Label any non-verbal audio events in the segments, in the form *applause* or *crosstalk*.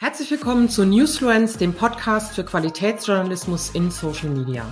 Herzlich willkommen zu Newsfluence, dem Podcast für Qualitätsjournalismus in Social Media.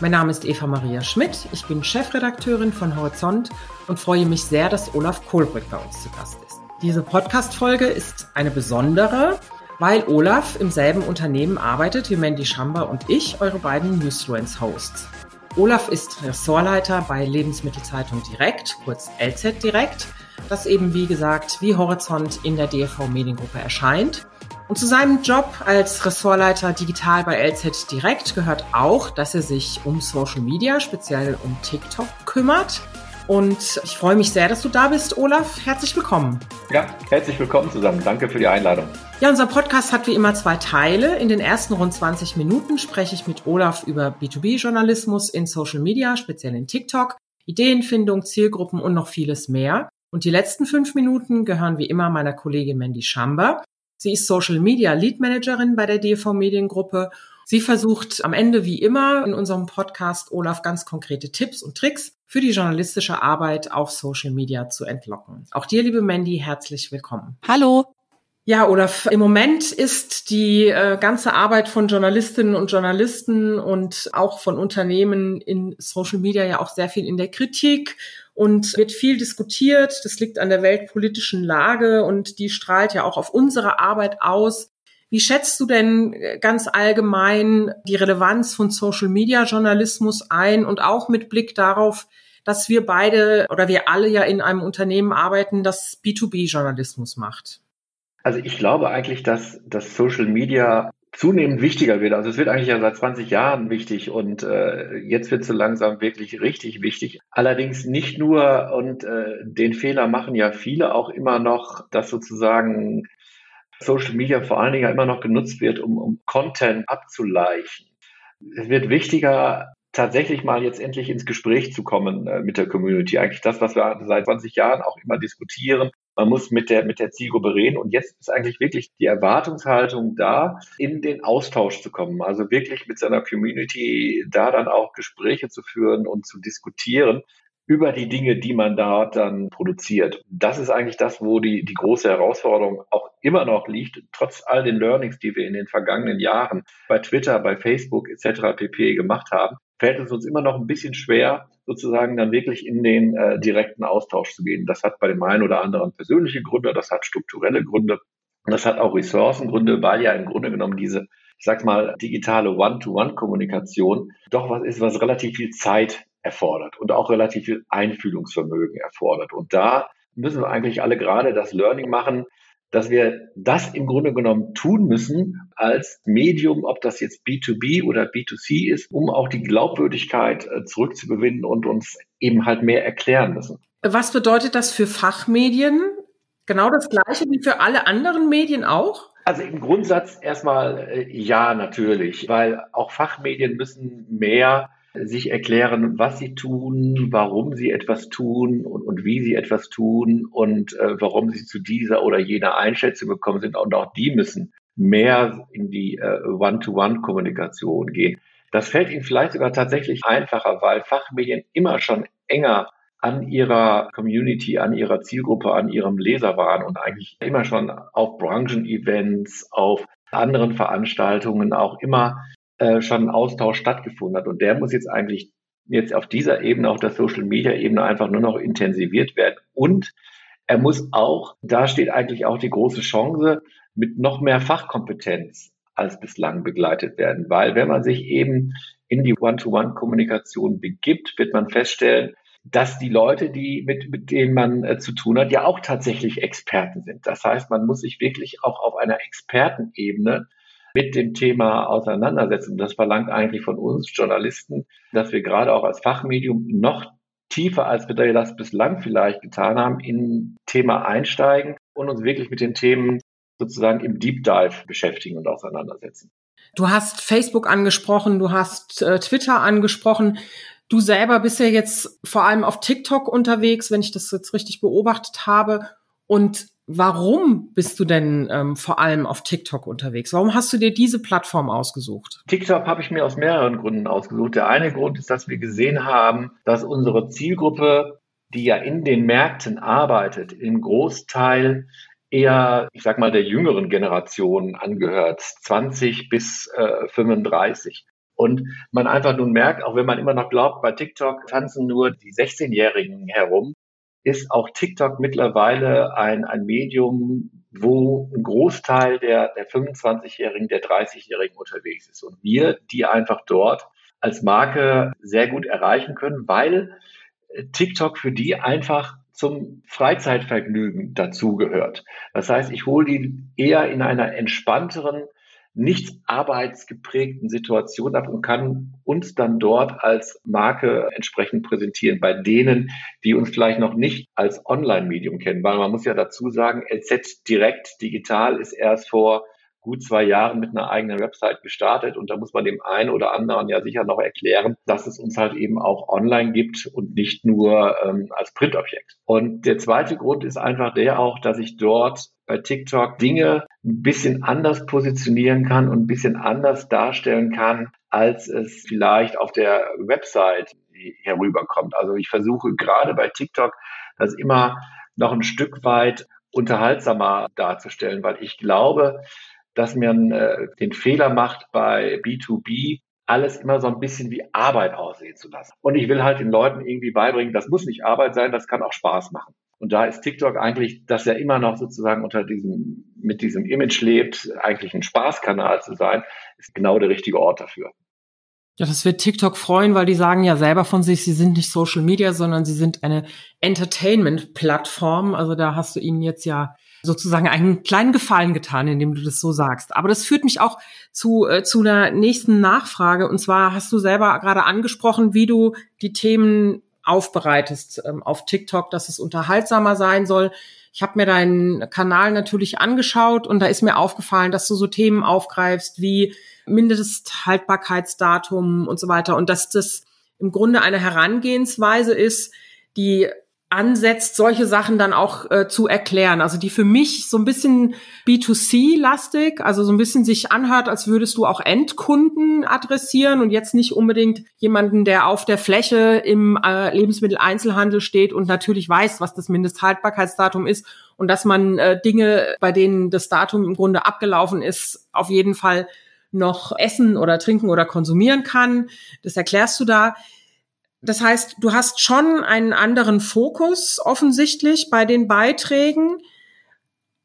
Mein Name ist Eva Maria Schmidt, ich bin Chefredakteurin von Horizont und freue mich sehr, dass Olaf Kohlbrück bei uns zu Gast ist. Diese Podcast-Folge ist eine besondere, weil Olaf im selben Unternehmen arbeitet wie Mandy Schamber und ich, eure beiden Newsfluence-Hosts. Olaf ist Ressortleiter bei Lebensmittelzeitung Direkt, kurz LZ Direkt, das eben wie gesagt wie Horizont in der DFV Mediengruppe erscheint und zu seinem Job als Ressortleiter digital bei LZ Direkt gehört auch, dass er sich um Social Media, speziell um TikTok kümmert. Und ich freue mich sehr, dass du da bist, Olaf. Herzlich willkommen. Ja, herzlich willkommen zusammen. Danke für die Einladung. Ja, unser Podcast hat wie immer zwei Teile. In den ersten rund 20 Minuten spreche ich mit Olaf über B2B-Journalismus in Social Media, speziell in TikTok, Ideenfindung, Zielgruppen und noch vieles mehr. Und die letzten fünf Minuten gehören wie immer meiner Kollegin Mandy Schamber. Sie ist Social Media Lead Managerin bei der DV Mediengruppe. Sie versucht am Ende wie immer in unserem Podcast Olaf ganz konkrete Tipps und Tricks für die journalistische Arbeit auf Social Media zu entlocken. Auch dir, liebe Mandy, herzlich willkommen. Hallo. Ja, Olaf, im Moment ist die äh, ganze Arbeit von Journalistinnen und Journalisten und auch von Unternehmen in Social Media ja auch sehr viel in der Kritik und wird viel diskutiert. Das liegt an der weltpolitischen Lage und die strahlt ja auch auf unsere Arbeit aus. Wie schätzt du denn äh, ganz allgemein die Relevanz von Social Media Journalismus ein und auch mit Blick darauf, dass wir beide oder wir alle ja in einem Unternehmen arbeiten, das B2B Journalismus macht? Also ich glaube eigentlich, dass das Social Media zunehmend wichtiger wird. Also es wird eigentlich ja seit 20 Jahren wichtig und äh, jetzt wird es so langsam wirklich richtig wichtig. Allerdings nicht nur, und äh, den Fehler machen ja viele auch immer noch, dass sozusagen Social Media vor allen Dingen immer noch genutzt wird, um, um Content abzuleichen. Es wird wichtiger, tatsächlich mal jetzt endlich ins Gespräch zu kommen äh, mit der Community. Eigentlich das, was wir seit 20 Jahren auch immer diskutieren. Man muss mit der, mit der Zielgruppe reden. Und jetzt ist eigentlich wirklich die Erwartungshaltung da, in den Austausch zu kommen. Also wirklich mit seiner Community da dann auch Gespräche zu führen und zu diskutieren über die Dinge, die man da dann produziert. Das ist eigentlich das, wo die, die große Herausforderung auch immer noch liegt, trotz all den Learnings, die wir in den vergangenen Jahren bei Twitter, bei Facebook etc. pp gemacht haben, fällt es uns immer noch ein bisschen schwer, sozusagen dann wirklich in den äh, direkten Austausch zu gehen. Das hat bei dem einen oder anderen persönliche Gründe, das hat strukturelle Gründe das hat auch Ressourcengründe, weil ja im Grunde genommen diese ich sag mal, digitale One-to-One-Kommunikation doch was ist, was relativ viel Zeit erfordert und auch relativ viel Einfühlungsvermögen erfordert. Und da müssen wir eigentlich alle gerade das Learning machen, dass wir das im Grunde genommen tun müssen als Medium, ob das jetzt B2B oder B2C ist, um auch die Glaubwürdigkeit äh, zurückzugewinnen und uns eben halt mehr erklären müssen. Was bedeutet das für Fachmedien? Genau das Gleiche wie für alle anderen Medien auch? Also im Grundsatz erstmal äh, ja, natürlich, weil auch Fachmedien müssen mehr sich erklären, was sie tun, warum sie etwas tun und, und wie sie etwas tun und äh, warum sie zu dieser oder jener Einschätzung gekommen sind. Und auch die müssen mehr in die äh, One-to-One-Kommunikation gehen. Das fällt ihnen vielleicht sogar tatsächlich einfacher, weil Fachmedien immer schon enger an ihrer Community, an ihrer Zielgruppe, an ihrem Leser waren und eigentlich immer schon auf Branchen-Events, auf anderen Veranstaltungen auch immer äh, schon ein Austausch stattgefunden hat. Und der muss jetzt eigentlich jetzt auf dieser Ebene, auf der Social Media Ebene einfach nur noch intensiviert werden. Und er muss auch, da steht eigentlich auch die große Chance, mit noch mehr Fachkompetenz als bislang begleitet werden. Weil wenn man sich eben in die One-to-One-Kommunikation begibt, wird man feststellen, dass die Leute, die mit, mit denen man äh, zu tun hat, ja auch tatsächlich Experten sind. Das heißt, man muss sich wirklich auch auf einer Expertenebene mit dem Thema auseinandersetzen. Das verlangt eigentlich von uns Journalisten, dass wir gerade auch als Fachmedium noch tiefer, als wir das bislang vielleicht getan haben, in Thema einsteigen und uns wirklich mit den Themen sozusagen im Deep Dive beschäftigen und auseinandersetzen. Du hast Facebook angesprochen, du hast äh, Twitter angesprochen. Du selber bist ja jetzt vor allem auf TikTok unterwegs, wenn ich das jetzt richtig beobachtet habe. Und Warum bist du denn ähm, vor allem auf TikTok unterwegs? Warum hast du dir diese Plattform ausgesucht? TikTok habe ich mir aus mehreren Gründen ausgesucht. Der eine Grund ist, dass wir gesehen haben, dass unsere Zielgruppe, die ja in den Märkten arbeitet, im Großteil eher, ich sag mal, der jüngeren Generation angehört, 20 bis äh, 35. Und man einfach nun merkt, auch wenn man immer noch glaubt, bei TikTok tanzen nur die 16-Jährigen herum, ist auch TikTok mittlerweile ein, ein Medium, wo ein Großteil der, der 25-Jährigen, der 30-Jährigen unterwegs ist. Und wir, die einfach dort als Marke sehr gut erreichen können, weil TikTok für die einfach zum Freizeitvergnügen dazugehört. Das heißt, ich hole die eher in einer entspannteren, nicht arbeitsgeprägten Situation ab und kann uns dann dort als Marke entsprechend präsentieren. Bei denen, die uns vielleicht noch nicht als Online-Medium kennen, weil man muss ja dazu sagen, LZ Direkt Digital ist erst vor gut zwei Jahren mit einer eigenen Website gestartet und da muss man dem einen oder anderen ja sicher noch erklären, dass es uns halt eben auch online gibt und nicht nur ähm, als Printobjekt. Und der zweite Grund ist einfach der auch, dass ich dort bei TikTok Dinge ein bisschen anders positionieren kann und ein bisschen anders darstellen kann, als es vielleicht auf der Website herüberkommt. Also ich versuche gerade bei TikTok das immer noch ein Stück weit unterhaltsamer darzustellen, weil ich glaube, dass man äh, den Fehler macht bei B2B, alles immer so ein bisschen wie Arbeit aussehen zu lassen. Und ich will halt den Leuten irgendwie beibringen, das muss nicht Arbeit sein, das kann auch Spaß machen. Und da ist TikTok eigentlich, dass er immer noch sozusagen unter diesem, mit diesem Image lebt, eigentlich ein Spaßkanal zu sein, ist genau der richtige Ort dafür. Ja, das wird TikTok freuen, weil die sagen ja selber von sich, sie sind nicht Social Media, sondern sie sind eine Entertainment-Plattform. Also da hast du ihnen jetzt ja sozusagen einen kleinen Gefallen getan, indem du das so sagst. Aber das führt mich auch zu, äh, zu einer nächsten Nachfrage. Und zwar hast du selber gerade angesprochen, wie du die Themen aufbereitest ähm, auf TikTok, dass es unterhaltsamer sein soll. Ich habe mir deinen Kanal natürlich angeschaut und da ist mir aufgefallen, dass du so Themen aufgreifst wie Mindesthaltbarkeitsdatum und so weiter und dass das im Grunde eine Herangehensweise ist, die ansetzt, solche Sachen dann auch äh, zu erklären. Also die für mich so ein bisschen B2C-lastig, also so ein bisschen sich anhört, als würdest du auch Endkunden adressieren und jetzt nicht unbedingt jemanden, der auf der Fläche im äh, Lebensmitteleinzelhandel steht und natürlich weiß, was das Mindesthaltbarkeitsdatum ist und dass man äh, Dinge, bei denen das Datum im Grunde abgelaufen ist, auf jeden Fall noch essen oder trinken oder konsumieren kann. Das erklärst du da. Das heißt, du hast schon einen anderen Fokus offensichtlich bei den Beiträgen,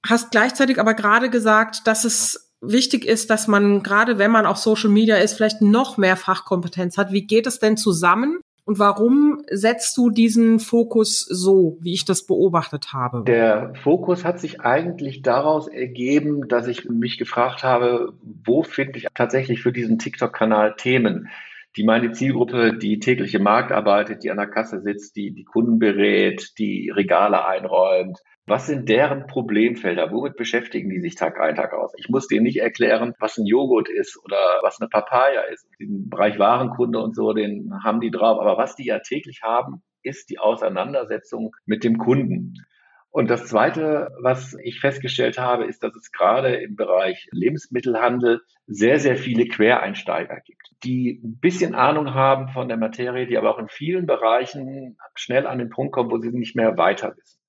hast gleichzeitig aber gerade gesagt, dass es wichtig ist, dass man gerade wenn man auf Social Media ist, vielleicht noch mehr Fachkompetenz hat. Wie geht es denn zusammen? Und warum setzt du diesen Fokus so, wie ich das beobachtet habe? Der Fokus hat sich eigentlich daraus ergeben, dass ich mich gefragt habe, wo finde ich tatsächlich für diesen TikTok-Kanal Themen? Die meine Zielgruppe, die täglich im Markt arbeitet, die an der Kasse sitzt, die die Kunden berät, die Regale einräumt. Was sind deren Problemfelder? Womit beschäftigen die sich Tag ein, Tag aus? Ich muss denen nicht erklären, was ein Joghurt ist oder was eine Papaya ist. Im Bereich Warenkunde und so, den haben die drauf. Aber was die ja täglich haben, ist die Auseinandersetzung mit dem Kunden. Und das Zweite, was ich festgestellt habe, ist, dass es gerade im Bereich Lebensmittelhandel sehr, sehr viele Quereinsteiger gibt, die ein bisschen Ahnung haben von der Materie, die aber auch in vielen Bereichen schnell an den Punkt kommen, wo sie nicht mehr weiter wissen.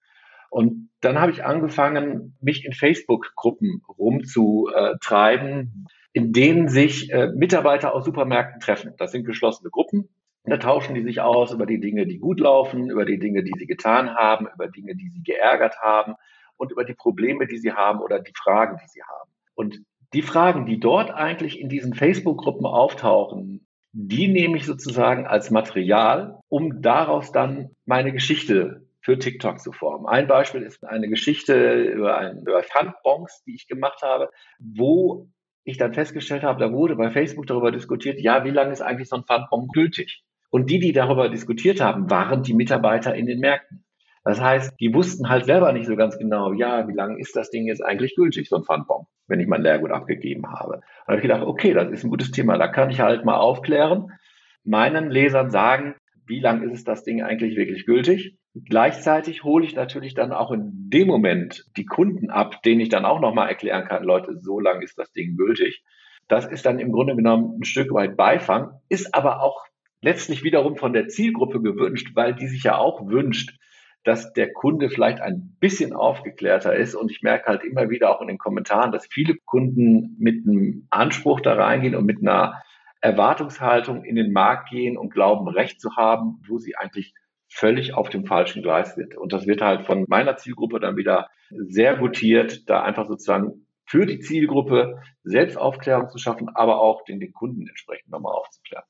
Und dann habe ich angefangen, mich in Facebook-Gruppen rumzutreiben, in denen sich äh, Mitarbeiter aus Supermärkten treffen. Das sind geschlossene Gruppen. Da tauschen die sich aus über die Dinge, die gut laufen, über die Dinge, die sie getan haben, über Dinge, die sie geärgert haben und über die Probleme, die sie haben oder die Fragen, die sie haben. Und die Fragen, die dort eigentlich in diesen Facebook-Gruppen auftauchen, die nehme ich sozusagen als Material, um daraus dann meine Geschichte für TikTok zu formen. Ein Beispiel ist eine Geschichte über, ein, über Pfandbons, die ich gemacht habe, wo ich dann festgestellt habe, da wurde bei Facebook darüber diskutiert, ja, wie lange ist eigentlich so ein Pfandbon gültig? Und die, die darüber diskutiert haben, waren die Mitarbeiter in den Märkten. Das heißt, die wussten halt selber nicht so ganz genau, ja, wie lange ist das Ding jetzt eigentlich gültig, so ein Pfandbon, wenn ich mein Lehrgut abgegeben habe. Da habe ich gedacht, okay, das ist ein gutes Thema, da kann ich halt mal aufklären, meinen Lesern sagen, wie lange ist es das Ding eigentlich wirklich gültig? Gleichzeitig hole ich natürlich dann auch in dem Moment die Kunden ab, denen ich dann auch nochmal erklären kann, Leute, so lange ist das Ding gültig. Das ist dann im Grunde genommen ein Stück weit Beifang, ist aber auch letztlich wiederum von der Zielgruppe gewünscht, weil die sich ja auch wünscht, dass der Kunde vielleicht ein bisschen aufgeklärter ist. Und ich merke halt immer wieder auch in den Kommentaren, dass viele Kunden mit einem Anspruch da reingehen und mit einer Erwartungshaltung in den Markt gehen und glauben, Recht zu haben, wo sie eigentlich völlig auf dem falschen Gleis sind. Und das wird halt von meiner Zielgruppe dann wieder sehr gutiert, da einfach sozusagen für die Zielgruppe Selbstaufklärung zu schaffen, aber auch den, den Kunden entsprechend nochmal aufzuklären.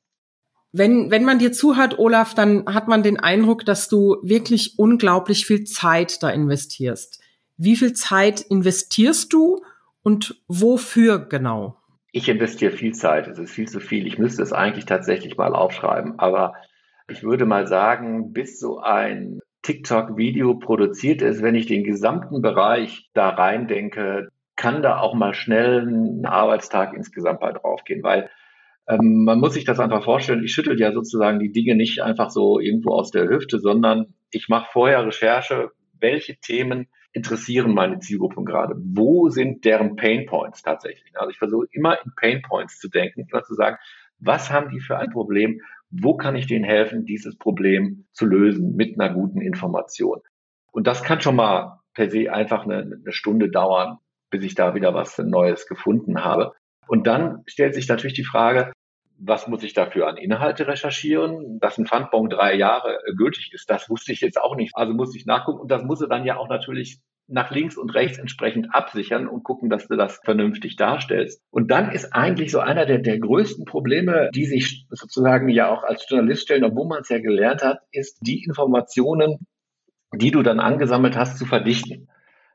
Wenn, wenn man dir zuhört, Olaf, dann hat man den Eindruck, dass du wirklich unglaublich viel Zeit da investierst. Wie viel Zeit investierst du und wofür genau? Ich investiere viel Zeit. Es ist viel zu viel. Ich müsste es eigentlich tatsächlich mal aufschreiben. Aber ich würde mal sagen, bis so ein TikTok-Video produziert ist, wenn ich den gesamten Bereich da rein denke, kann da auch mal schnell ein Arbeitstag insgesamt bei draufgehen, weil ähm, man muss sich das einfach vorstellen, ich schüttel ja sozusagen die Dinge nicht einfach so irgendwo aus der Hüfte, sondern ich mache vorher Recherche, welche Themen interessieren meine Zielgruppen gerade? Wo sind deren Pain Points tatsächlich? Also ich versuche immer in Pain Points zu denken, immer zu sagen, was haben die für ein Problem? Wo kann ich denen helfen, dieses Problem zu lösen mit einer guten Information? Und das kann schon mal per se einfach eine, eine Stunde dauern, bis ich da wieder was Neues gefunden habe. Und dann stellt sich natürlich die Frage, was muss ich dafür an Inhalte recherchieren? Dass ein Pfandbon drei Jahre gültig ist, das wusste ich jetzt auch nicht. Also musste ich nachgucken und das muss er dann ja auch natürlich nach links und rechts entsprechend absichern und gucken, dass du das vernünftig darstellst. Und dann ist eigentlich so einer der, der größten Probleme, die sich sozusagen ja auch als Journalist stellen, obwohl man es ja gelernt hat, ist die Informationen, die du dann angesammelt hast, zu verdichten.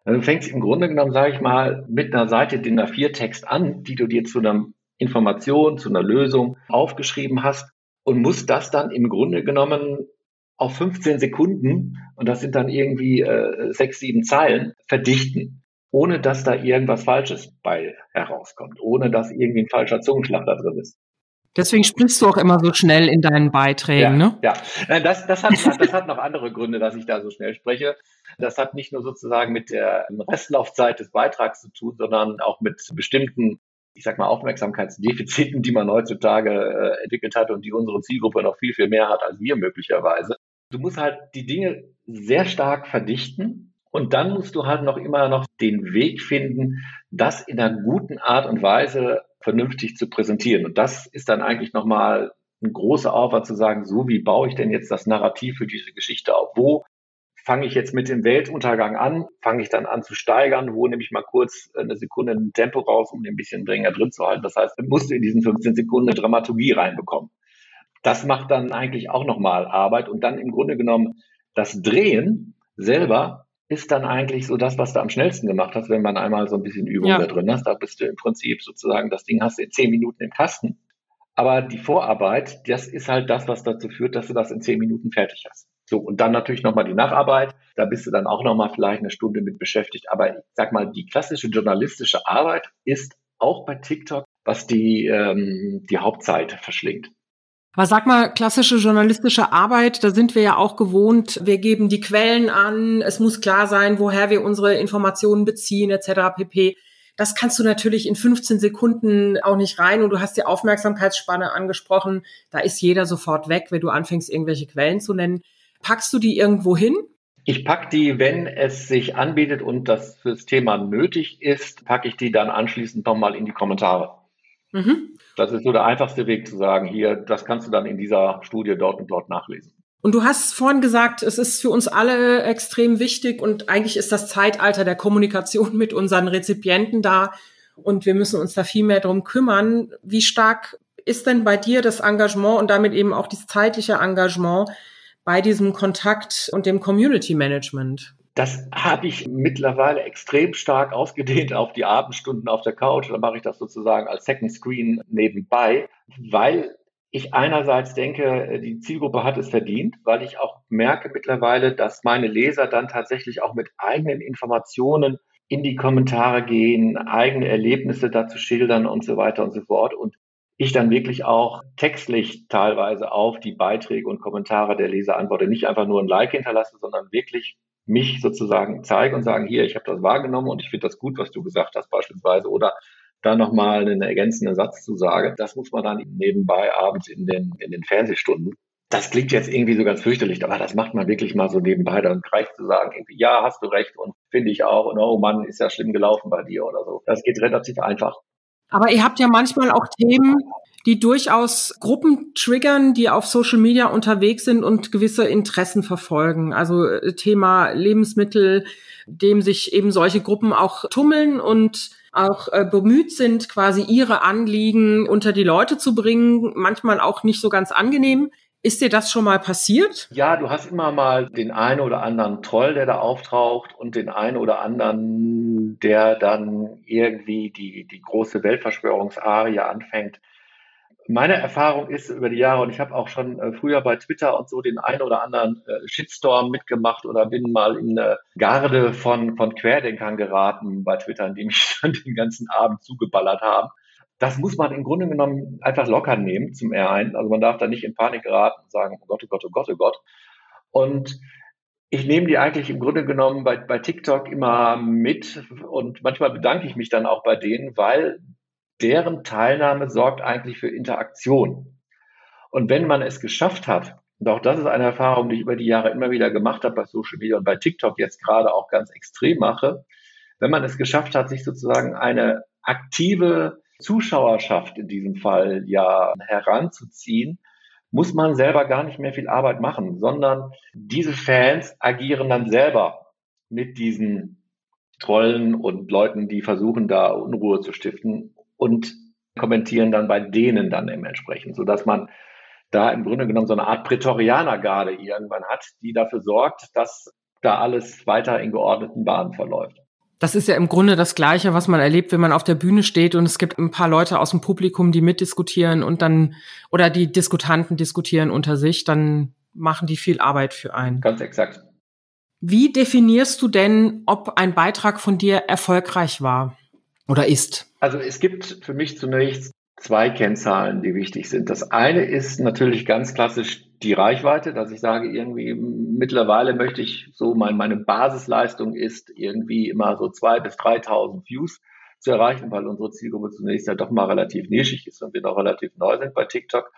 Du fängst im Grunde genommen, sage ich mal, mit einer Seite DIN A4-Text an, die du dir zu einer Information, zu einer Lösung aufgeschrieben hast und musst das dann im Grunde genommen auf 15 Sekunden, und das sind dann irgendwie äh, sechs, sieben Zeilen, verdichten, ohne dass da irgendwas Falsches bei herauskommt, ohne dass irgendwie ein falscher Zungenschlag da drin ist. Deswegen sprichst du auch immer so schnell in deinen Beiträgen, ja, ne? Ja, das, das, hat, das hat noch andere Gründe, dass ich da so schnell spreche. Das hat nicht nur sozusagen mit der Restlaufzeit des Beitrags zu tun, sondern auch mit bestimmten, ich sag mal, Aufmerksamkeitsdefiziten, die man heutzutage äh, entwickelt hat und die unsere Zielgruppe noch viel, viel mehr hat als wir möglicherweise. Du musst halt die Dinge sehr stark verdichten und dann musst du halt noch immer noch den Weg finden, das in einer guten Art und Weise vernünftig zu präsentieren. Und das ist dann eigentlich nochmal ein großer Aufwand zu sagen, so wie baue ich denn jetzt das Narrativ für diese Geschichte auf? Wo fange ich jetzt mit dem Weltuntergang an? Fange ich dann an zu steigern? Wo nehme ich mal kurz eine Sekunde ein Tempo raus, um den ein bisschen dringender drin zu halten? Das heißt, musst du in diesen 15 Sekunden eine Dramaturgie reinbekommen. Das macht dann eigentlich auch nochmal Arbeit und dann im Grunde genommen das Drehen selber ist dann eigentlich so das, was du am schnellsten gemacht hast, wenn man einmal so ein bisschen Übung ja. da drin hast. Da bist du im Prinzip sozusagen, das Ding hast du in zehn Minuten im Kasten. Aber die Vorarbeit, das ist halt das, was dazu führt, dass du das in zehn Minuten fertig hast. So, und dann natürlich nochmal die Nacharbeit. Da bist du dann auch nochmal vielleicht eine Stunde mit beschäftigt. Aber ich sag mal, die klassische journalistische Arbeit ist auch bei TikTok, was die, ähm, die Hauptzeit verschlingt. Aber sag mal, klassische journalistische Arbeit, da sind wir ja auch gewohnt. Wir geben die Quellen an. Es muss klar sein, woher wir unsere Informationen beziehen, etc. pp. Das kannst du natürlich in 15 Sekunden auch nicht rein. Und du hast die Aufmerksamkeitsspanne angesprochen. Da ist jeder sofort weg, wenn du anfängst, irgendwelche Quellen zu nennen. Packst du die irgendwo hin? Ich pack die, wenn es sich anbietet und das fürs Thema nötig ist, packe ich die dann anschließend nochmal in die Kommentare. Mhm. Das ist so der einfachste Weg zu sagen, hier, das kannst du dann in dieser Studie dort und dort nachlesen. Und du hast vorhin gesagt, es ist für uns alle extrem wichtig und eigentlich ist das Zeitalter der Kommunikation *laughs* mit unseren Rezipienten da und wir müssen uns da viel mehr drum kümmern. Wie stark ist denn bei dir das Engagement und damit eben auch das zeitliche Engagement bei diesem Kontakt und dem Community Management? Das habe ich mittlerweile extrem stark ausgedehnt auf die Abendstunden auf der Couch. Da mache ich das sozusagen als Second Screen nebenbei, weil ich einerseits denke, die Zielgruppe hat es verdient, weil ich auch merke mittlerweile, dass meine Leser dann tatsächlich auch mit eigenen Informationen in die Kommentare gehen, eigene Erlebnisse dazu schildern und so weiter und so fort. Und ich dann wirklich auch textlich teilweise auf die Beiträge und Kommentare der Leser antworte. Nicht einfach nur ein Like hinterlasse, sondern wirklich mich sozusagen zeigen und sagen, hier, ich habe das wahrgenommen und ich finde das gut, was du gesagt hast beispielsweise. Oder da nochmal einen ergänzenden Satz zu sagen. Das muss man dann nebenbei abends in den, in den Fernsehstunden das klingt jetzt irgendwie so ganz fürchterlich, aber das macht man wirklich mal so nebenbei, dann reicht zu sagen, irgendwie, ja, hast du recht und finde ich auch und oh Mann, ist ja schlimm gelaufen bei dir oder so. Das geht relativ einfach. Aber ihr habt ja manchmal auch Themen, die durchaus Gruppen triggern, die auf Social Media unterwegs sind und gewisse Interessen verfolgen. Also äh, Thema Lebensmittel, dem sich eben solche Gruppen auch tummeln und auch äh, bemüht sind, quasi ihre Anliegen unter die Leute zu bringen, manchmal auch nicht so ganz angenehm. Ist dir das schon mal passiert? Ja, du hast immer mal den einen oder anderen Troll, der da auftaucht und den einen oder anderen, der dann irgendwie die, die große Weltverschwörungsarie anfängt. Meine Erfahrung ist über die Jahre, und ich habe auch schon äh, früher bei Twitter und so den einen oder anderen äh, Shitstorm mitgemacht oder bin mal in eine Garde von, von Querdenkern geraten bei Twitter, die mich dann den ganzen Abend zugeballert haben das muss man im Grunde genommen einfach locker nehmen zum R1. Also man darf da nicht in Panik geraten und sagen, oh Gott, oh Gott, oh Gott, oh Gott. Und ich nehme die eigentlich im Grunde genommen bei, bei TikTok immer mit und manchmal bedanke ich mich dann auch bei denen, weil deren Teilnahme sorgt eigentlich für Interaktion. Und wenn man es geschafft hat, und auch das ist eine Erfahrung, die ich über die Jahre immer wieder gemacht habe bei Social Media und bei TikTok jetzt gerade auch ganz extrem mache, wenn man es geschafft hat, sich sozusagen eine aktive Zuschauerschaft in diesem Fall ja heranzuziehen, muss man selber gar nicht mehr viel Arbeit machen, sondern diese Fans agieren dann selber mit diesen Trollen und Leuten, die versuchen, da Unruhe zu stiften und kommentieren dann bei denen dann dementsprechend, sodass man da im Grunde genommen so eine Art Prätorianergarde irgendwann hat, die dafür sorgt, dass da alles weiter in geordneten Bahnen verläuft. Das ist ja im Grunde das Gleiche, was man erlebt, wenn man auf der Bühne steht und es gibt ein paar Leute aus dem Publikum, die mitdiskutieren und dann, oder die Diskutanten diskutieren unter sich, dann machen die viel Arbeit für einen. Ganz exakt. Wie definierst du denn, ob ein Beitrag von dir erfolgreich war oder ist? Also es gibt für mich zunächst zwei Kennzahlen, die wichtig sind. Das eine ist natürlich ganz klassisch die Reichweite, dass ich sage, irgendwie mittlerweile möchte ich so, mein, meine Basisleistung ist irgendwie immer so zwei bis 3.000 Views zu erreichen, weil unsere Zielgruppe zunächst ja doch mal relativ nischig ist und wir noch relativ neu sind bei TikTok.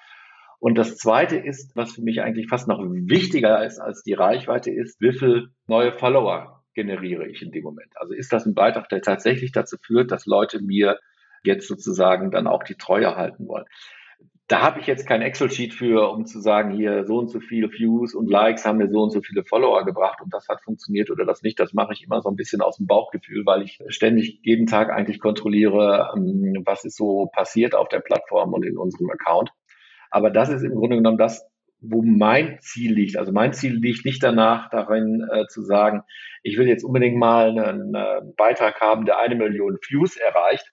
Und das zweite ist, was für mich eigentlich fast noch wichtiger ist als die Reichweite ist, wie viel neue Follower generiere ich in dem Moment? Also ist das ein Beitrag, der tatsächlich dazu führt, dass Leute mir jetzt sozusagen dann auch die Treue halten wollen. Da habe ich jetzt kein Excel-Sheet für, um zu sagen, hier so und so viele Views und Likes haben mir so und so viele Follower gebracht und das hat funktioniert oder das nicht. Das mache ich immer so ein bisschen aus dem Bauchgefühl, weil ich ständig jeden Tag eigentlich kontrolliere, ähm, was ist so passiert auf der Plattform und in unserem Account. Aber das ist im Grunde genommen das, wo mein Ziel liegt. Also mein Ziel liegt nicht danach darin äh, zu sagen, ich will jetzt unbedingt mal einen, einen Beitrag haben, der eine Million Views erreicht,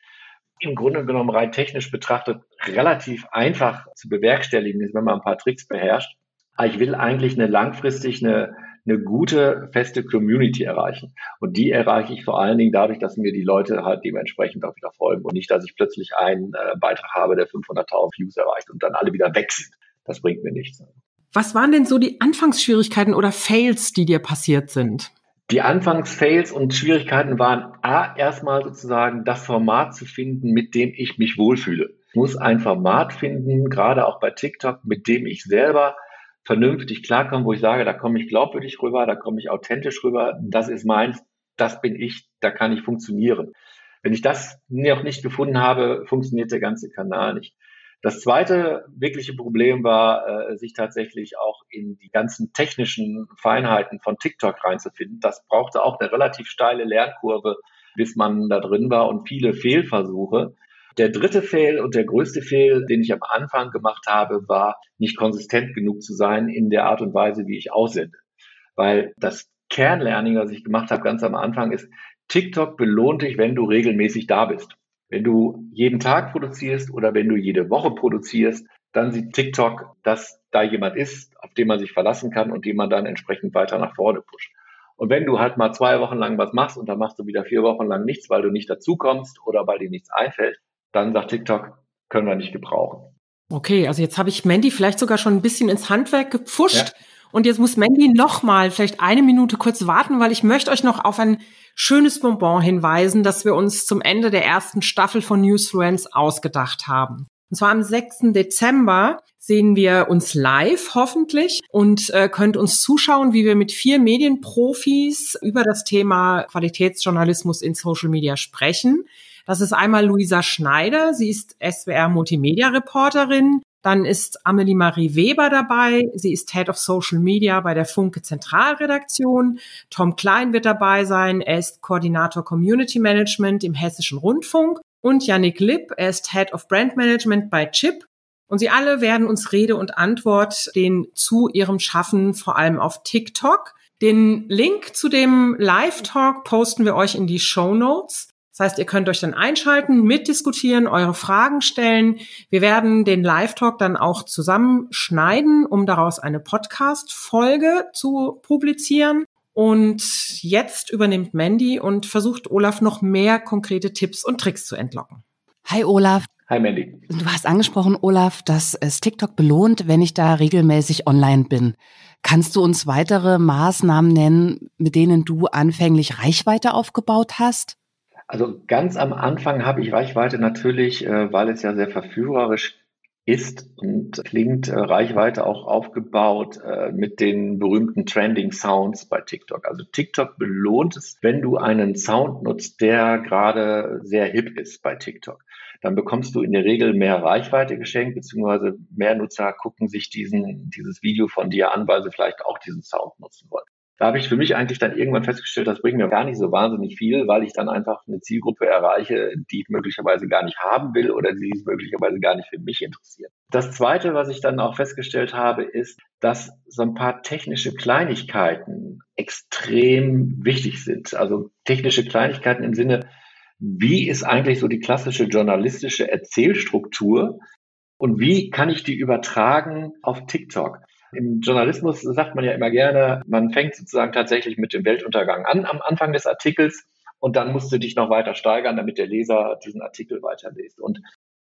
im Grunde genommen rein technisch betrachtet relativ einfach zu bewerkstelligen ist, wenn man ein paar Tricks beherrscht. Aber ich will eigentlich eine langfristig eine, eine gute, feste Community erreichen. Und die erreiche ich vor allen Dingen dadurch, dass mir die Leute halt dementsprechend auch wieder folgen und nicht, dass ich plötzlich einen äh, Beitrag habe, der 500.000 Views erreicht und dann alle wieder weg. Das bringt mir nichts. Was waren denn so die Anfangsschwierigkeiten oder Fails, die dir passiert sind? Die Anfangsfails und Schwierigkeiten waren A, erstmal sozusagen das Format zu finden, mit dem ich mich wohlfühle. Ich muss ein Format finden, gerade auch bei TikTok, mit dem ich selber vernünftig klarkomme, wo ich sage, da komme ich glaubwürdig rüber, da komme ich authentisch rüber, das ist meins, das bin ich, da kann ich funktionieren. Wenn ich das noch nicht gefunden habe, funktioniert der ganze Kanal nicht. Das zweite wirkliche Problem war, äh, sich tatsächlich auch in die ganzen technischen Feinheiten von TikTok reinzufinden. Das brauchte auch eine relativ steile Lernkurve, bis man da drin war und viele Fehlversuche. Der dritte Fehl und der größte Fehl, den ich am Anfang gemacht habe, war, nicht konsistent genug zu sein in der Art und Weise, wie ich aussende. Weil das Kernlearning, was ich gemacht habe ganz am Anfang, ist, TikTok belohnt dich, wenn du regelmäßig da bist. Wenn du jeden Tag produzierst oder wenn du jede Woche produzierst, dann sieht TikTok, dass da jemand ist, auf den man sich verlassen kann und den man dann entsprechend weiter nach vorne pusht. Und wenn du halt mal zwei Wochen lang was machst und dann machst du wieder vier Wochen lang nichts, weil du nicht dazukommst oder weil dir nichts einfällt, dann sagt TikTok, können wir nicht gebrauchen. Okay, also jetzt habe ich Mandy vielleicht sogar schon ein bisschen ins Handwerk gepfuscht. Ja. Und jetzt muss Mandy noch mal vielleicht eine Minute kurz warten, weil ich möchte euch noch auf ein schönes Bonbon hinweisen, das wir uns zum Ende der ersten Staffel von Newsfluence ausgedacht haben. Und zwar am 6. Dezember sehen wir uns live hoffentlich und äh, könnt uns zuschauen, wie wir mit vier Medienprofis über das Thema Qualitätsjournalismus in Social Media sprechen. Das ist einmal Luisa Schneider, sie ist SWR Multimedia Reporterin. Dann ist Amelie Marie Weber dabei. Sie ist Head of Social Media bei der Funke Zentralredaktion. Tom Klein wird dabei sein. Er ist Koordinator Community Management im Hessischen Rundfunk. Und Yannick Lipp, er ist Head of Brand Management bei Chip. Und sie alle werden uns Rede und Antwort stehen zu ihrem Schaffen, vor allem auf TikTok. Den Link zu dem Live-Talk posten wir euch in die Show Notes. Das heißt, ihr könnt euch dann einschalten, mitdiskutieren, eure Fragen stellen. Wir werden den Live-Talk dann auch zusammenschneiden, um daraus eine Podcast-Folge zu publizieren. Und jetzt übernimmt Mandy und versucht Olaf noch mehr konkrete Tipps und Tricks zu entlocken. Hi Olaf. Hi Mandy. Du hast angesprochen, Olaf, dass es TikTok belohnt, wenn ich da regelmäßig online bin. Kannst du uns weitere Maßnahmen nennen, mit denen du anfänglich Reichweite aufgebaut hast? Also ganz am Anfang habe ich Reichweite natürlich, äh, weil es ja sehr verführerisch ist und klingt äh, Reichweite auch aufgebaut äh, mit den berühmten Trending Sounds bei TikTok. Also TikTok belohnt es, wenn du einen Sound nutzt, der gerade sehr hip ist bei TikTok. Dann bekommst du in der Regel mehr Reichweite geschenkt, beziehungsweise mehr Nutzer gucken sich diesen, dieses Video von dir an, weil sie vielleicht auch diesen Sound nutzen wollen. Da habe ich für mich eigentlich dann irgendwann festgestellt, das bringt mir gar nicht so wahnsinnig viel, weil ich dann einfach eine Zielgruppe erreiche, die ich möglicherweise gar nicht haben will oder die sich möglicherweise gar nicht für mich interessiert. Das Zweite, was ich dann auch festgestellt habe, ist, dass so ein paar technische Kleinigkeiten extrem wichtig sind. Also technische Kleinigkeiten im Sinne, wie ist eigentlich so die klassische journalistische Erzählstruktur und wie kann ich die übertragen auf TikTok? Im Journalismus sagt man ja immer gerne, man fängt sozusagen tatsächlich mit dem Weltuntergang an am Anfang des Artikels und dann musst du dich noch weiter steigern, damit der Leser diesen Artikel weiterliest. Und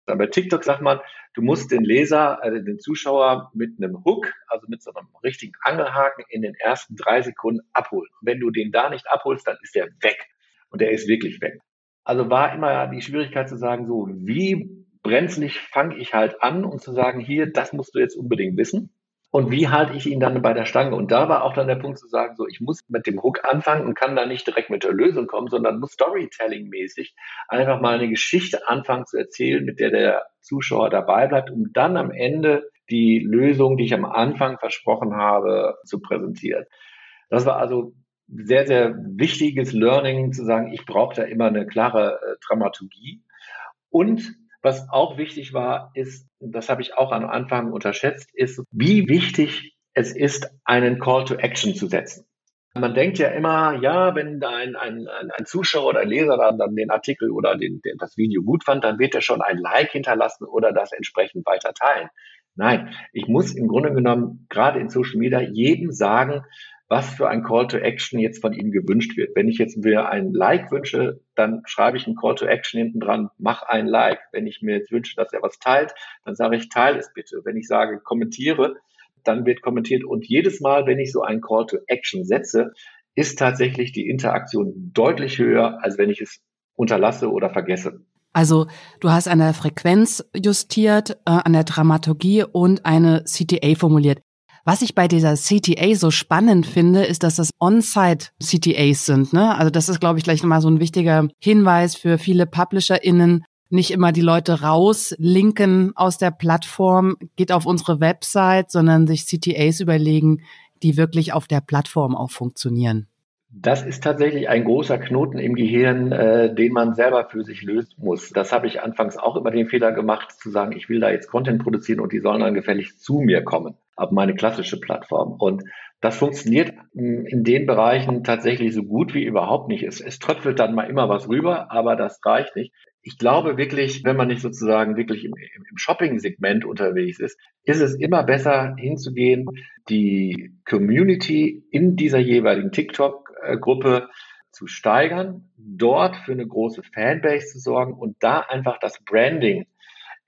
bei TikTok sagt man, du musst den Leser, also den Zuschauer mit einem Hook, also mit so einem richtigen Angelhaken in den ersten drei Sekunden abholen. Und wenn du den da nicht abholst, dann ist der weg. Und der ist wirklich weg. Also war immer die Schwierigkeit zu sagen, so wie brenzlig fange ich halt an und zu sagen, hier, das musst du jetzt unbedingt wissen. Und wie halte ich ihn dann bei der Stange? Und da war auch dann der Punkt zu sagen, so, ich muss mit dem Hook anfangen und kann da nicht direkt mit der Lösung kommen, sondern muss Storytelling-mäßig einfach mal eine Geschichte anfangen zu erzählen, mit der der Zuschauer dabei bleibt, um dann am Ende die Lösung, die ich am Anfang versprochen habe, zu präsentieren. Das war also sehr, sehr wichtiges Learning zu sagen, ich brauche da immer eine klare äh, Dramaturgie. Und was auch wichtig war, ist, das habe ich auch am Anfang unterschätzt, ist, wie wichtig es ist, einen Call to Action zu setzen. Man denkt ja immer, ja, wenn ein, ein, ein Zuschauer oder ein Leser dann, dann den Artikel oder den, den, das Video gut fand, dann wird er schon ein Like hinterlassen oder das entsprechend weiter teilen. Nein, ich muss im Grunde genommen gerade in Social Media jedem sagen, was für ein Call to Action jetzt von ihm gewünscht wird. Wenn ich jetzt mir ein Like wünsche, dann schreibe ich ein Call to Action hinten dran, mach ein Like. Wenn ich mir jetzt wünsche, dass er was teilt, dann sage ich, teile es bitte. Wenn ich sage, kommentiere, dann wird kommentiert. Und jedes Mal, wenn ich so ein Call to Action setze, ist tatsächlich die Interaktion deutlich höher, als wenn ich es unterlasse oder vergesse. Also du hast an der Frequenz justiert, äh, an der Dramaturgie und eine CTA formuliert. Was ich bei dieser CTA so spannend finde, ist, dass das On-Site CTAs sind. Ne? Also das ist, glaube ich, gleich nochmal so ein wichtiger Hinweis für viele PublisherInnen, nicht immer die Leute rauslinken aus der Plattform, geht auf unsere Website, sondern sich CTAs überlegen, die wirklich auf der Plattform auch funktionieren. Das ist tatsächlich ein großer Knoten im Gehirn, äh, den man selber für sich lösen muss. Das habe ich anfangs auch immer den Fehler gemacht, zu sagen, ich will da jetzt Content produzieren und die sollen dann gefälligst zu mir kommen auf meine klassische Plattform. Und das funktioniert in den Bereichen tatsächlich so gut wie überhaupt nicht. Es, es tröpfelt dann mal immer was rüber, aber das reicht nicht. Ich glaube wirklich, wenn man nicht sozusagen wirklich im, im Shopping-Segment unterwegs ist, ist es immer besser hinzugehen, die Community in dieser jeweiligen TikTok-Gruppe zu steigern, dort für eine große Fanbase zu sorgen und da einfach das Branding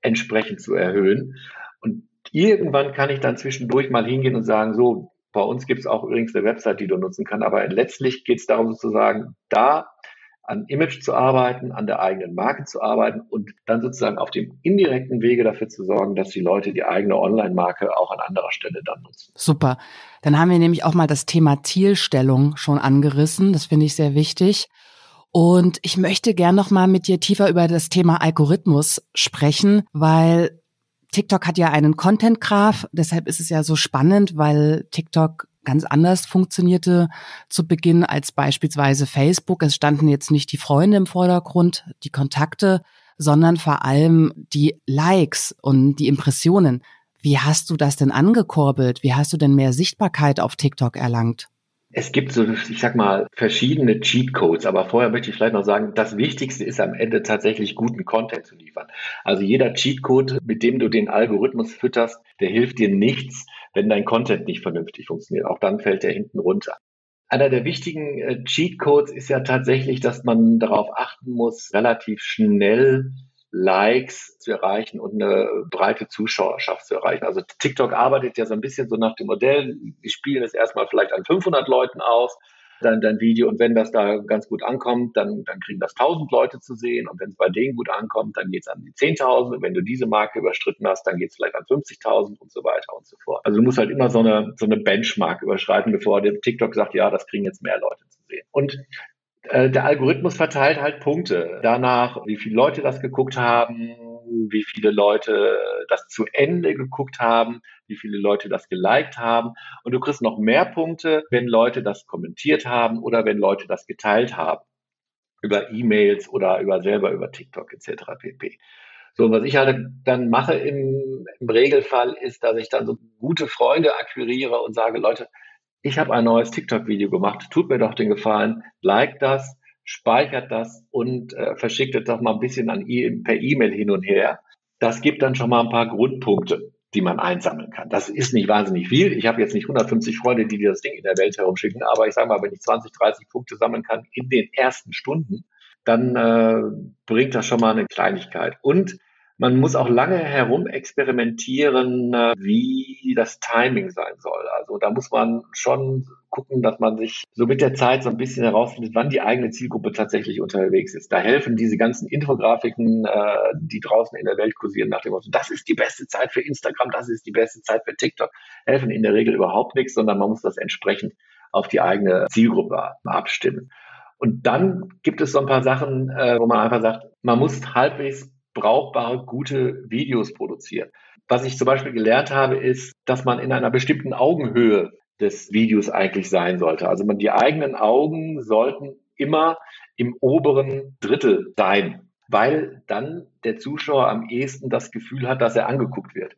entsprechend zu erhöhen. Und Irgendwann kann ich dann zwischendurch mal hingehen und sagen, so, bei uns gibt es auch übrigens eine Website, die du nutzen kannst, aber letztlich geht es darum sozusagen, da an Image zu arbeiten, an der eigenen Marke zu arbeiten und dann sozusagen auf dem indirekten Wege dafür zu sorgen, dass die Leute die eigene Online-Marke auch an anderer Stelle dann nutzen. Super. Dann haben wir nämlich auch mal das Thema Zielstellung schon angerissen. Das finde ich sehr wichtig. Und ich möchte gern noch mal mit dir tiefer über das Thema Algorithmus sprechen, weil TikTok hat ja einen Content Graph, deshalb ist es ja so spannend, weil TikTok ganz anders funktionierte zu Beginn als beispielsweise Facebook. Es standen jetzt nicht die Freunde im Vordergrund, die Kontakte, sondern vor allem die Likes und die Impressionen. Wie hast du das denn angekurbelt? Wie hast du denn mehr Sichtbarkeit auf TikTok erlangt? Es gibt so, ich sag mal, verschiedene Cheatcodes, aber vorher möchte ich vielleicht noch sagen, das Wichtigste ist am Ende tatsächlich guten Content zu liefern. Also jeder Cheatcode, mit dem du den Algorithmus fütterst, der hilft dir nichts, wenn dein Content nicht vernünftig funktioniert. Auch dann fällt der hinten runter. Einer der wichtigen äh, Cheatcodes ist ja tatsächlich, dass man darauf achten muss, relativ schnell Likes zu erreichen und eine breite Zuschauerschaft zu erreichen. Also TikTok arbeitet ja so ein bisschen so nach dem Modell, wir spielen es erstmal vielleicht an 500 Leuten aus, dann dein Video und wenn das da ganz gut ankommt, dann, dann kriegen das 1000 Leute zu sehen und wenn es bei denen gut ankommt, dann geht es an die 10.000 und wenn du diese Marke überschritten hast, dann geht es vielleicht an 50.000 und so weiter und so fort. Also du musst halt immer so eine, so eine Benchmark überschreiten, bevor der TikTok sagt, ja, das kriegen jetzt mehr Leute zu sehen. Und der Algorithmus verteilt halt Punkte danach, wie viele Leute das geguckt haben, wie viele Leute das zu Ende geguckt haben, wie viele Leute das geliked haben. Und du kriegst noch mehr Punkte, wenn Leute das kommentiert haben oder wenn Leute das geteilt haben. Über E-Mails oder über selber über TikTok etc. pp. So, was ich halt dann mache im, im Regelfall ist, dass ich dann so gute Freunde akquiriere und sage, Leute, ich habe ein neues TikTok-Video gemacht, tut mir doch den Gefallen, like das, speichert das und äh, verschickt es doch mal ein bisschen an per E-Mail hin und her. Das gibt dann schon mal ein paar Grundpunkte, die man einsammeln kann. Das ist nicht wahnsinnig viel. Ich habe jetzt nicht 150 Freunde, die dir das Ding in der Welt herumschicken, aber ich sage mal, wenn ich 20, 30 Punkte sammeln kann in den ersten Stunden, dann äh, bringt das schon mal eine Kleinigkeit. Und man muss auch lange herum experimentieren, äh, wie das Timing sein soll. Also da muss man schon gucken, dass man sich so mit der Zeit so ein bisschen herausfindet, wann die eigene Zielgruppe tatsächlich unterwegs ist. Da helfen diese ganzen Infografiken, äh, die draußen in der Welt kursieren, nach dem Motto, das ist die beste Zeit für Instagram, das ist die beste Zeit für TikTok, helfen in der Regel überhaupt nichts, sondern man muss das entsprechend auf die eigene Zielgruppe abstimmen. Und dann gibt es so ein paar Sachen, äh, wo man einfach sagt, man muss halbwegs brauchbare, gute Videos produzieren. Was ich zum Beispiel gelernt habe, ist, dass man in einer bestimmten Augenhöhe des Videos eigentlich sein sollte. Also man, die eigenen Augen sollten immer im oberen Drittel sein, weil dann der Zuschauer am ehesten das Gefühl hat, dass er angeguckt wird.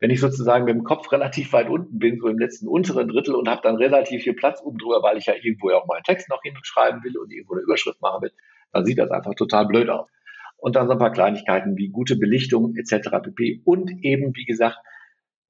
Wenn ich sozusagen mit dem Kopf relativ weit unten bin, so im letzten unteren Drittel und habe dann relativ viel Platz oben drüber, weil ich ja irgendwo ja auch meinen Text noch hinschreiben will und irgendwo eine Überschrift machen will, dann sieht das einfach total blöd aus und dann so ein paar Kleinigkeiten wie gute Belichtung etc. pp. Und eben, wie gesagt,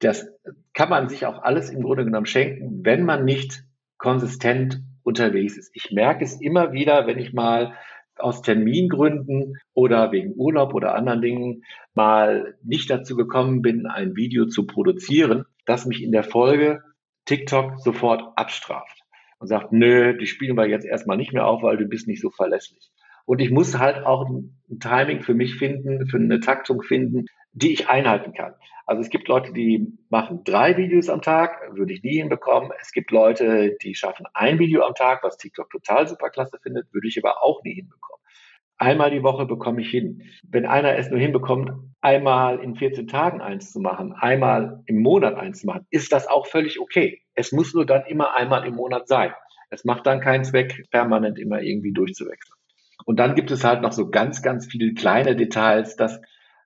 das kann man sich auch alles im Grunde genommen schenken, wenn man nicht konsistent unterwegs ist. Ich merke es immer wieder, wenn ich mal aus Termingründen oder wegen Urlaub oder anderen Dingen mal nicht dazu gekommen bin, ein Video zu produzieren, dass mich in der Folge TikTok sofort abstraft und sagt, nö, die spielen wir jetzt erstmal nicht mehr auf, weil du bist nicht so verlässlich. Und ich muss halt auch ein Timing für mich finden, für eine Taktung finden, die ich einhalten kann. Also es gibt Leute, die machen drei Videos am Tag, würde ich nie hinbekommen. Es gibt Leute, die schaffen ein Video am Tag, was TikTok total super klasse findet, würde ich aber auch nie hinbekommen. Einmal die Woche bekomme ich hin. Wenn einer es nur hinbekommt, einmal in 14 Tagen eins zu machen, einmal im Monat eins zu machen, ist das auch völlig okay. Es muss nur dann immer einmal im Monat sein. Es macht dann keinen Zweck, permanent immer irgendwie durchzuwechseln. Und dann gibt es halt noch so ganz, ganz viele kleine Details, dass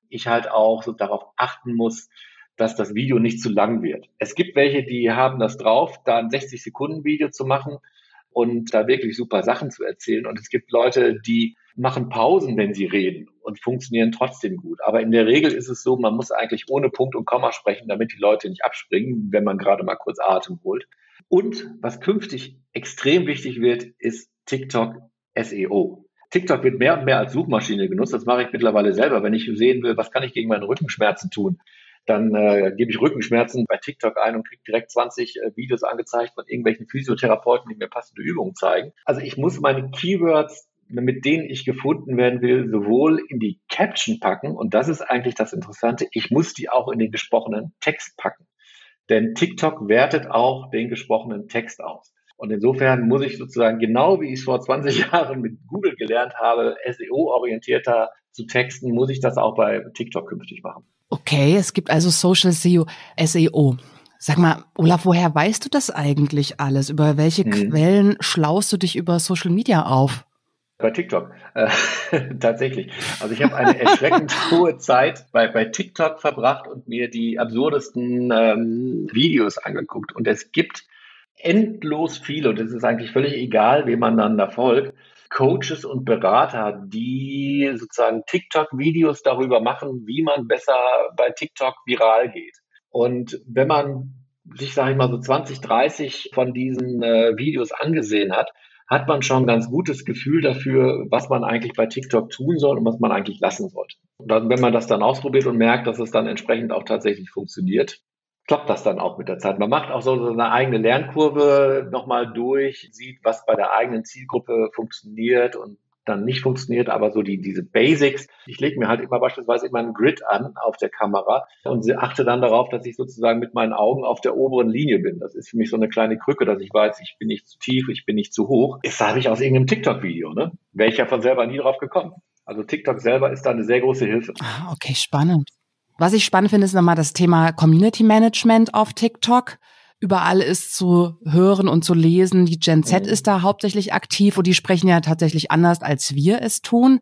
ich halt auch so darauf achten muss, dass das Video nicht zu lang wird. Es gibt welche, die haben das drauf, da ein 60 Sekunden Video zu machen und da wirklich super Sachen zu erzählen. Und es gibt Leute, die machen Pausen, wenn sie reden und funktionieren trotzdem gut. Aber in der Regel ist es so, man muss eigentlich ohne Punkt und Komma sprechen, damit die Leute nicht abspringen, wenn man gerade mal kurz Atem holt. Und was künftig extrem wichtig wird, ist TikTok SEO. TikTok wird mehr und mehr als Suchmaschine genutzt. Das mache ich mittlerweile selber. Wenn ich sehen will, was kann ich gegen meine Rückenschmerzen tun, dann äh, gebe ich Rückenschmerzen bei TikTok ein und kriege direkt 20 äh, Videos angezeigt von irgendwelchen Physiotherapeuten, die mir passende Übungen zeigen. Also ich muss meine Keywords mit denen ich gefunden werden will, sowohl in die Caption packen, und das ist eigentlich das Interessante, ich muss die auch in den gesprochenen Text packen. Denn TikTok wertet auch den gesprochenen Text aus. Und insofern muss ich sozusagen genau wie ich es vor 20 *laughs* Jahren mit Google gelernt habe, SEO-orientierter zu texten, muss ich das auch bei TikTok künftig machen. Okay, es gibt also Social SEO. SEO. Sag mal, Olaf, woher weißt du das eigentlich alles? Über welche hm. Quellen schlaust du dich über Social Media auf? Bei TikTok. Äh, *laughs* tatsächlich. Also ich habe eine *laughs* erschreckend hohe Zeit bei, bei TikTok verbracht und mir die absurdesten ähm, Videos angeguckt. Und es gibt endlos viele, und es ist eigentlich völlig egal, wem man dann da folgt, Coaches und Berater, die sozusagen TikTok-Videos darüber machen, wie man besser bei TikTok viral geht. Und wenn man sich, sage ich mal, so 20, 30 von diesen äh, Videos angesehen hat, hat man schon ein ganz gutes Gefühl dafür, was man eigentlich bei TikTok tun soll und was man eigentlich lassen sollte. Und dann, wenn man das dann ausprobiert und merkt, dass es dann entsprechend auch tatsächlich funktioniert, klappt das dann auch mit der Zeit. Man macht auch so eine eigene Lernkurve nochmal durch, sieht, was bei der eigenen Zielgruppe funktioniert und dann nicht funktioniert, aber so die, diese Basics. Ich lege mir halt immer beispielsweise immer einen Grid an auf der Kamera und achte dann darauf, dass ich sozusagen mit meinen Augen auf der oberen Linie bin. Das ist für mich so eine kleine Krücke, dass ich weiß, ich bin nicht zu tief, ich bin nicht zu hoch. Das habe ich aus irgendeinem TikTok-Video, ne? Wäre ich ja von selber nie drauf gekommen. Also TikTok selber ist da eine sehr große Hilfe. Ah, okay, spannend. Was ich spannend finde, ist nochmal das Thema Community Management auf TikTok überall ist zu hören und zu lesen. Die Gen Z mhm. ist da hauptsächlich aktiv und die sprechen ja tatsächlich anders, als wir es tun.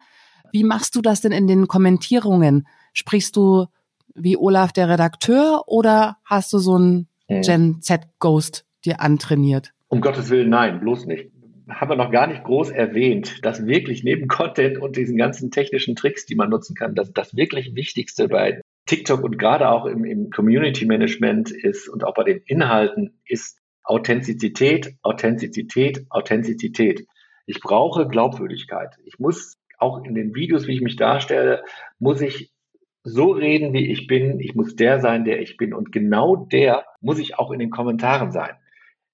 Wie machst du das denn in den Kommentierungen? Sprichst du wie Olaf der Redakteur oder hast du so einen mhm. Gen Z Ghost dir antrainiert? Um Gottes Willen, nein, bloß nicht. Haben wir noch gar nicht groß erwähnt, dass wirklich neben Content und diesen ganzen technischen Tricks, die man nutzen kann, dass das wirklich Wichtigste bei TikTok und gerade auch im, im Community Management ist und auch bei den Inhalten ist Authentizität, Authentizität, Authentizität. Ich brauche Glaubwürdigkeit. Ich muss auch in den Videos, wie ich mich darstelle, muss ich so reden, wie ich bin. Ich muss der sein, der ich bin. Und genau der muss ich auch in den Kommentaren sein.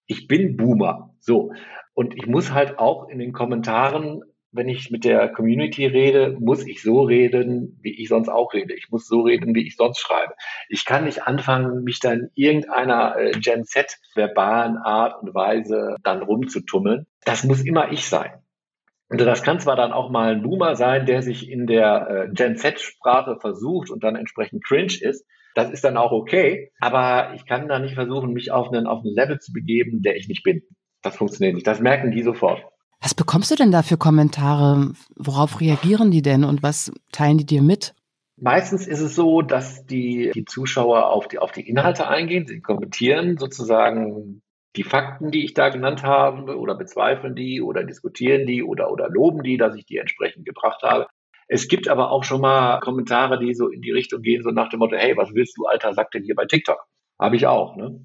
Ich bin Boomer. So. Und ich muss halt auch in den Kommentaren wenn ich mit der Community rede, muss ich so reden, wie ich sonst auch rede. Ich muss so reden, wie ich sonst schreibe. Ich kann nicht anfangen, mich dann irgendeiner äh, Gen Z verbalen Art und Weise dann rumzutummeln. Das muss immer ich sein. Und das kann zwar dann auch mal ein Boomer sein, der sich in der äh, Gen Z-Sprache versucht und dann entsprechend cringe ist. Das ist dann auch okay. Aber ich kann da nicht versuchen, mich auf einen, auf ein Level zu begeben, der ich nicht bin. Das funktioniert nicht. Das merken die sofort. Was bekommst du denn da für Kommentare? Worauf reagieren die denn und was teilen die dir mit? Meistens ist es so, dass die, die Zuschauer auf die, auf die Inhalte eingehen. Sie kommentieren sozusagen die Fakten, die ich da genannt habe, oder bezweifeln die oder diskutieren die oder, oder loben die, dass ich die entsprechend gebracht habe. Es gibt aber auch schon mal Kommentare, die so in die Richtung gehen, so nach dem Motto, hey, was willst du, Alter, sagt denn hier bei TikTok? Habe ich auch, ne?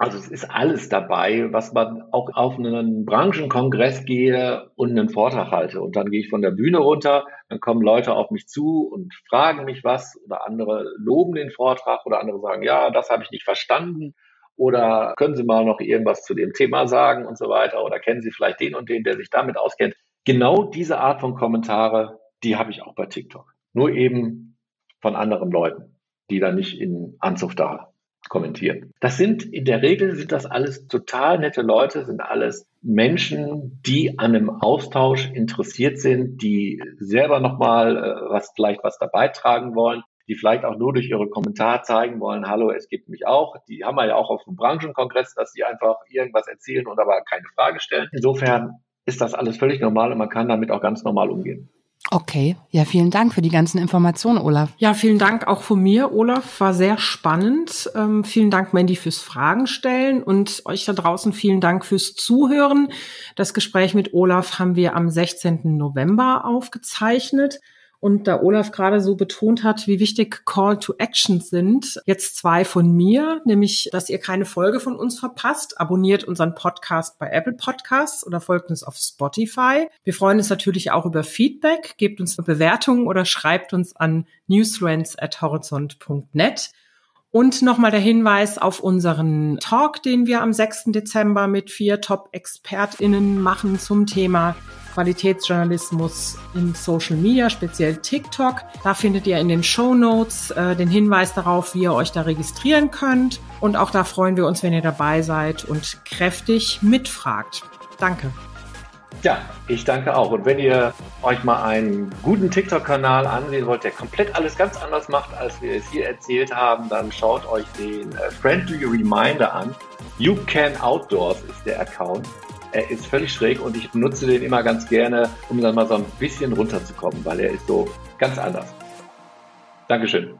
Also es ist alles dabei, was man auch auf einen Branchenkongress gehe und einen Vortrag halte. Und dann gehe ich von der Bühne runter, dann kommen Leute auf mich zu und fragen mich was oder andere loben den Vortrag oder andere sagen, ja, das habe ich nicht verstanden oder können Sie mal noch irgendwas zu dem Thema sagen und so weiter oder kennen Sie vielleicht den und den, der sich damit auskennt. Genau diese Art von Kommentare, die habe ich auch bei TikTok. Nur eben von anderen Leuten, die da nicht in Anzug da kommentieren. Das sind in der Regel sind das alles total nette Leute, sind alles Menschen, die an einem Austausch interessiert sind, die selber nochmal äh, was vielleicht was dabei tragen wollen, die vielleicht auch nur durch ihre Kommentare zeigen wollen, hallo, es gibt mich auch. Die haben wir ja auch auf dem Branchenkongress, dass sie einfach irgendwas erzählen und aber keine Frage stellen. Insofern ist das alles völlig normal und man kann damit auch ganz normal umgehen. Okay, ja, vielen Dank für die ganzen Informationen, Olaf. Ja, vielen Dank auch von mir, Olaf. War sehr spannend. Ähm, vielen Dank, Mandy, fürs Fragen stellen und euch da draußen vielen Dank fürs Zuhören. Das Gespräch mit Olaf haben wir am 16. November aufgezeichnet. Und da Olaf gerade so betont hat, wie wichtig Call to Action sind, jetzt zwei von mir, nämlich, dass ihr keine Folge von uns verpasst. Abonniert unseren Podcast bei Apple Podcasts oder folgt uns auf Spotify. Wir freuen uns natürlich auch über Feedback. Gebt uns eine Bewertung oder schreibt uns an newsfriends@horizont.net. Und nochmal der Hinweis auf unseren Talk, den wir am 6. Dezember mit vier Top-ExpertInnen machen zum Thema Qualitätsjournalismus in Social Media, speziell TikTok. Da findet ihr in den Show Notes äh, den Hinweis darauf, wie ihr euch da registrieren könnt. Und auch da freuen wir uns, wenn ihr dabei seid und kräftig mitfragt. Danke. Ja, ich danke auch. Und wenn ihr euch mal einen guten TikTok-Kanal ansehen wollt, der komplett alles ganz anders macht, als wir es hier erzählt haben, dann schaut euch den äh, Friendly Reminder an. You Can Outdoors ist der Account. Er ist völlig schräg und ich benutze den immer ganz gerne, um dann mal so ein bisschen runterzukommen, weil er ist so ganz anders. Dankeschön.